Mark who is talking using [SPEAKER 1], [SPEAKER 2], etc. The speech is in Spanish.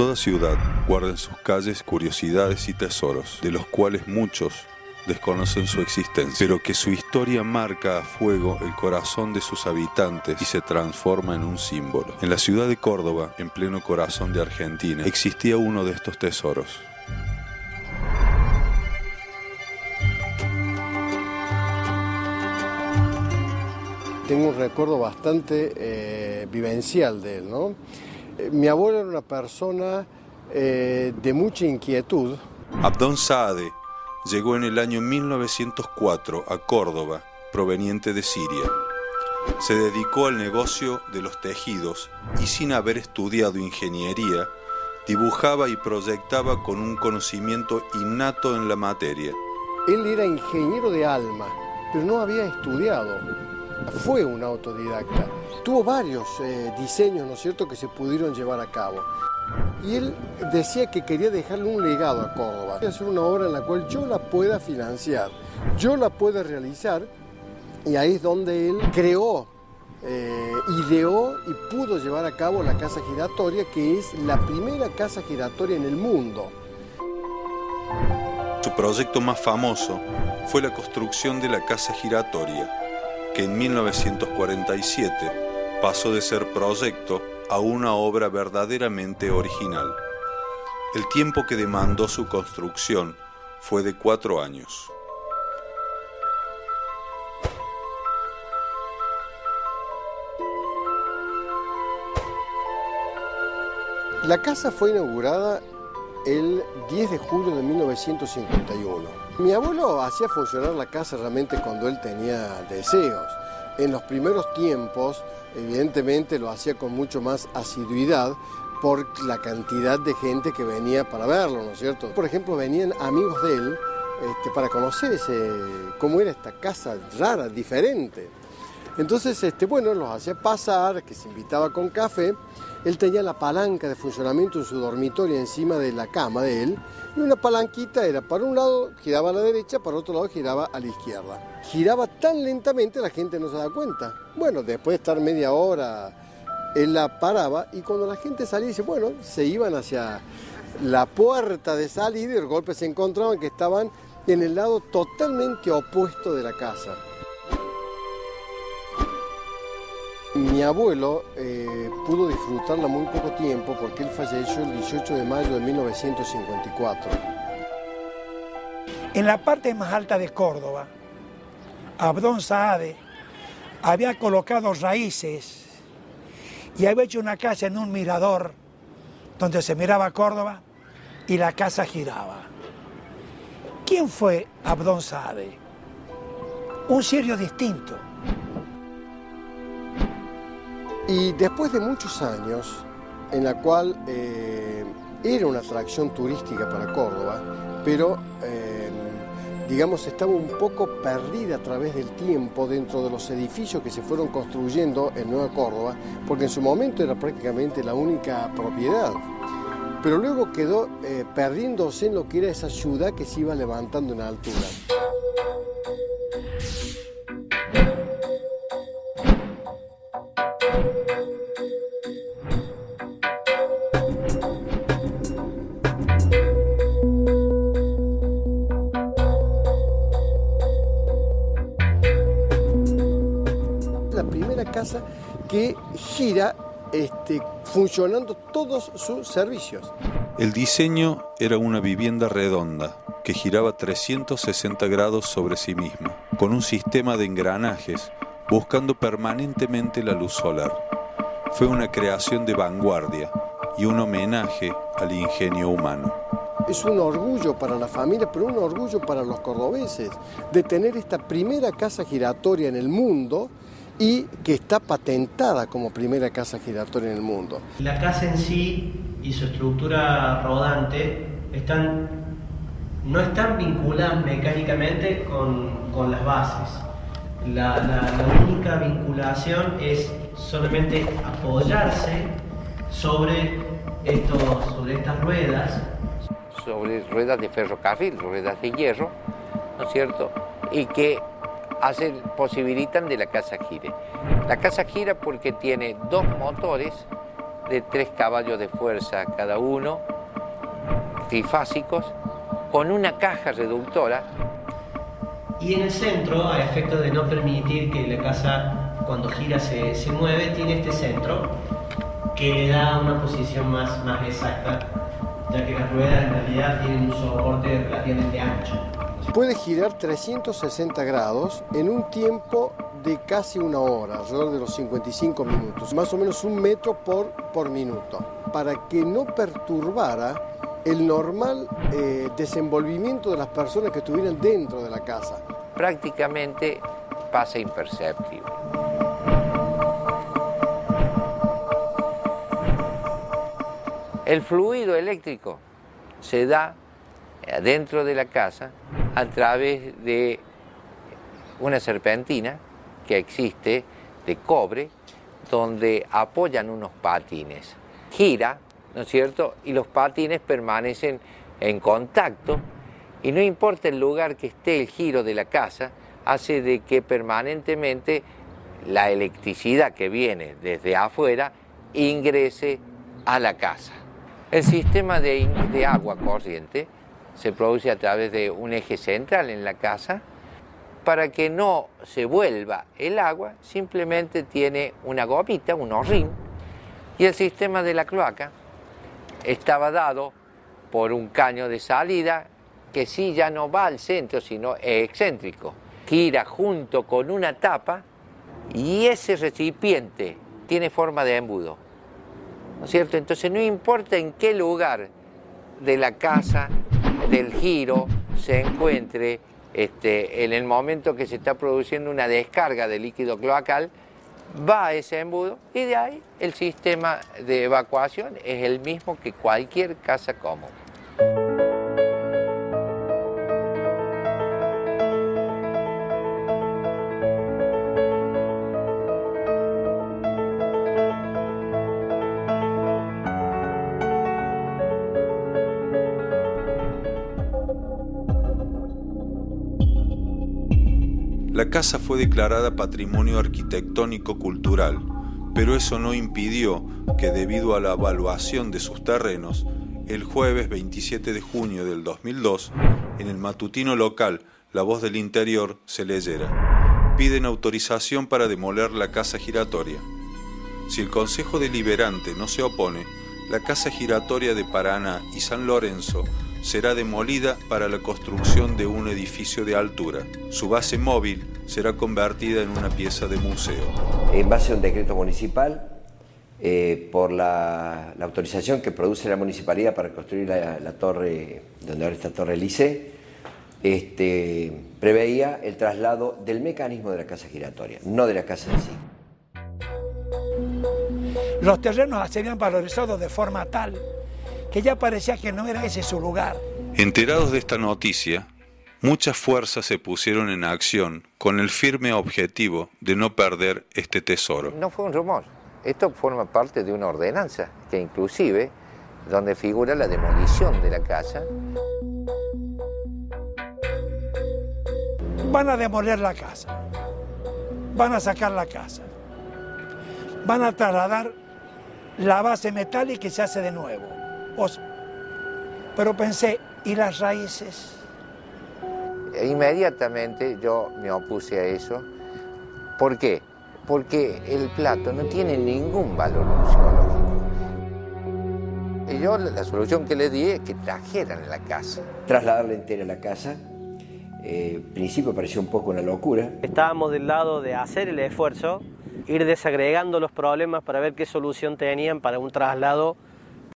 [SPEAKER 1] Toda ciudad guarda en sus calles curiosidades y tesoros, de los cuales muchos desconocen su existencia, pero que su historia marca a fuego el corazón de sus habitantes y se transforma en un símbolo. En la ciudad de Córdoba, en pleno corazón de Argentina, existía uno de estos tesoros.
[SPEAKER 2] Tengo un recuerdo bastante eh, vivencial de él, ¿no? Mi abuelo era una persona eh, de mucha inquietud.
[SPEAKER 1] Abdón Saade llegó en el año 1904 a Córdoba, proveniente de Siria. Se dedicó al negocio de los tejidos y sin haber estudiado ingeniería, dibujaba y proyectaba con un conocimiento innato en la materia.
[SPEAKER 2] Él era ingeniero de alma, pero no había estudiado. Fue un autodidacta. Tuvo varios eh, diseños, ¿no es cierto?, que se pudieron llevar a cabo. Y él decía que quería dejarle un legado a Córdoba. Hacer una obra en la cual yo la pueda financiar, yo la pueda realizar. Y ahí es donde él creó, eh, ideó y pudo llevar a cabo la casa giratoria, que es la primera casa giratoria en el mundo.
[SPEAKER 1] Su proyecto más famoso fue la construcción de la casa giratoria, en 1947 pasó de ser proyecto a una obra verdaderamente original. El tiempo que demandó su construcción fue de cuatro años.
[SPEAKER 2] La casa fue inaugurada el 10 de julio de 1951. Mi abuelo hacía funcionar la casa realmente cuando él tenía deseos. En los primeros tiempos, evidentemente lo hacía con mucho más asiduidad por la cantidad de gente que venía para verlo, ¿no es cierto? Por ejemplo, venían amigos de él este, para conocer ese, cómo era esta casa rara, diferente. Entonces, este, bueno, los hacía pasar, que se invitaba con café. Él tenía la palanca de funcionamiento en su dormitorio encima de la cama de él. Y una palanquita era para un lado, giraba a la derecha, para otro lado giraba a la izquierda. Giraba tan lentamente la gente no se daba cuenta. Bueno, después de estar media hora, él la paraba y cuando la gente salía, dice, bueno, se iban hacia la puerta de salida y de golpe se encontraban que estaban en el lado totalmente opuesto de la casa. Mi abuelo eh, pudo disfrutarla muy poco tiempo porque él falleció el 18 de mayo de 1954.
[SPEAKER 3] En la parte más alta de Córdoba, Abdón Saade había colocado raíces y había hecho una casa en un mirador donde se miraba Córdoba y la casa giraba. ¿Quién fue Abdón Saade? Un sirio distinto
[SPEAKER 2] Y después de muchos años, en la cual eh, era una atracción turística para Córdoba, pero eh, digamos estaba un poco perdida a través del tiempo dentro de los edificios que se fueron construyendo en Nueva Córdoba, porque en su momento era prácticamente la única propiedad. Pero luego quedó eh, perdiéndose en lo que era esa ciudad que se iba levantando en altura. La primera casa que gira este, funcionando todos sus servicios.
[SPEAKER 1] El diseño era una vivienda redonda que giraba 360 grados sobre sí misma, con un sistema de engranajes buscando permanentemente la luz solar. Fue una creación de vanguardia y un homenaje al ingenio humano.
[SPEAKER 2] Es un orgullo para la familia, pero un orgullo para los cordobeses de tener esta primera casa giratoria en el mundo y que está patentada como primera casa giratoria en el mundo.
[SPEAKER 4] La casa en sí y su estructura rodante están no están vinculadas mecánicamente con, las bases. La, única vinculación es solamente apoyarse sobre, estos, sobre estas ruedas.
[SPEAKER 5] Sobre ruedas de ferrocarril, ruedas de hierro, ¿no es cierto? Y que hacen, posibilitan de la casa gire. La casa gira porque tiene dos motores de tres caballos de fuerza cada uno, trifásicos, con una caja reductora.
[SPEAKER 4] Y en el centro, a efecto de no permitir que la casa cuando gira se, se mueve, tiene este centro que le da una posición más, más exacta, ya que las ruedas en realidad tienen un soporte relativamente ancho.
[SPEAKER 2] Puede girar 360 grados en un tiempo de casi una hora, alrededor de los 55 minutos, más o menos un metro por, por minuto, para que no perturbara el normal eh, desenvolvimiento de las personas que estuvieran dentro de la casa.
[SPEAKER 5] Prácticamente pasa imperceptible. El fluido eléctrico se da dentro de la casa a través de una serpentina que existe de cobre donde apoyan unos patines. Gira, ¿no es cierto? Y los patines permanecen en contacto y no importa el lugar que esté el giro de la casa, hace de que permanentemente la electricidad que viene desde afuera ingrese a la casa. El sistema de, de agua corriente se produce a través de un eje central en la casa para que no se vuelva el agua, simplemente tiene una gomita, un horrín, y el sistema de la cloaca estaba dado por un caño de salida que sí ya no va al centro, sino es excéntrico. Gira junto con una tapa y ese recipiente tiene forma de embudo. ¿No es cierto? Entonces no importa en qué lugar de la casa, del giro, se encuentre este, en el momento que se está produciendo una descarga de líquido cloacal, va a ese embudo y de ahí el sistema de evacuación es el mismo que cualquier casa común.
[SPEAKER 1] La casa fue declarada Patrimonio Arquitectónico Cultural, pero eso no impidió que debido a la evaluación de sus terrenos, el jueves 27 de junio del 2002, en el matutino local La Voz del Interior se leyera. Piden autorización para demoler la casa giratoria. Si el Consejo Deliberante no se opone, la casa giratoria de Paraná y San Lorenzo será demolida para la construcción de un edificio de altura. Su base móvil será convertida en una pieza de museo.
[SPEAKER 6] En base a un decreto municipal, eh, por la, autorización que produce la municipalidad para construir la, torre, donde ahora está Torre Lice, este, preveía el traslado del mecanismo de la casa giratoria, no de la casa en sí.
[SPEAKER 3] Los terrenos serían valorizados de forma tal que ya parecía que no era ese su lugar.
[SPEAKER 1] Enterados de esta noticia, muchas fuerzas se pusieron en acción con el firme objetivo de no perder este tesoro.
[SPEAKER 5] No fue un rumor, esto forma parte de una ordenanza que inclusive donde figura la demolición de la casa.
[SPEAKER 3] Van a demoler la casa, van a sacar la casa, van a trasladar la base metálica y se hace de nuevo. Pero pensé, ¿y las raíces?
[SPEAKER 5] Inmediatamente yo me opuse a eso. ¿Por qué? Porque el plato no tiene ningún valor museológico. Y yo la solución que le di es que trajeran la casa.
[SPEAKER 6] Trasladarla entera a la casa. Eh, al principio pareció un poco una locura.
[SPEAKER 4] Estábamos del lado de hacer el esfuerzo, ir desagregando los problemas para ver qué solución tenían para un traslado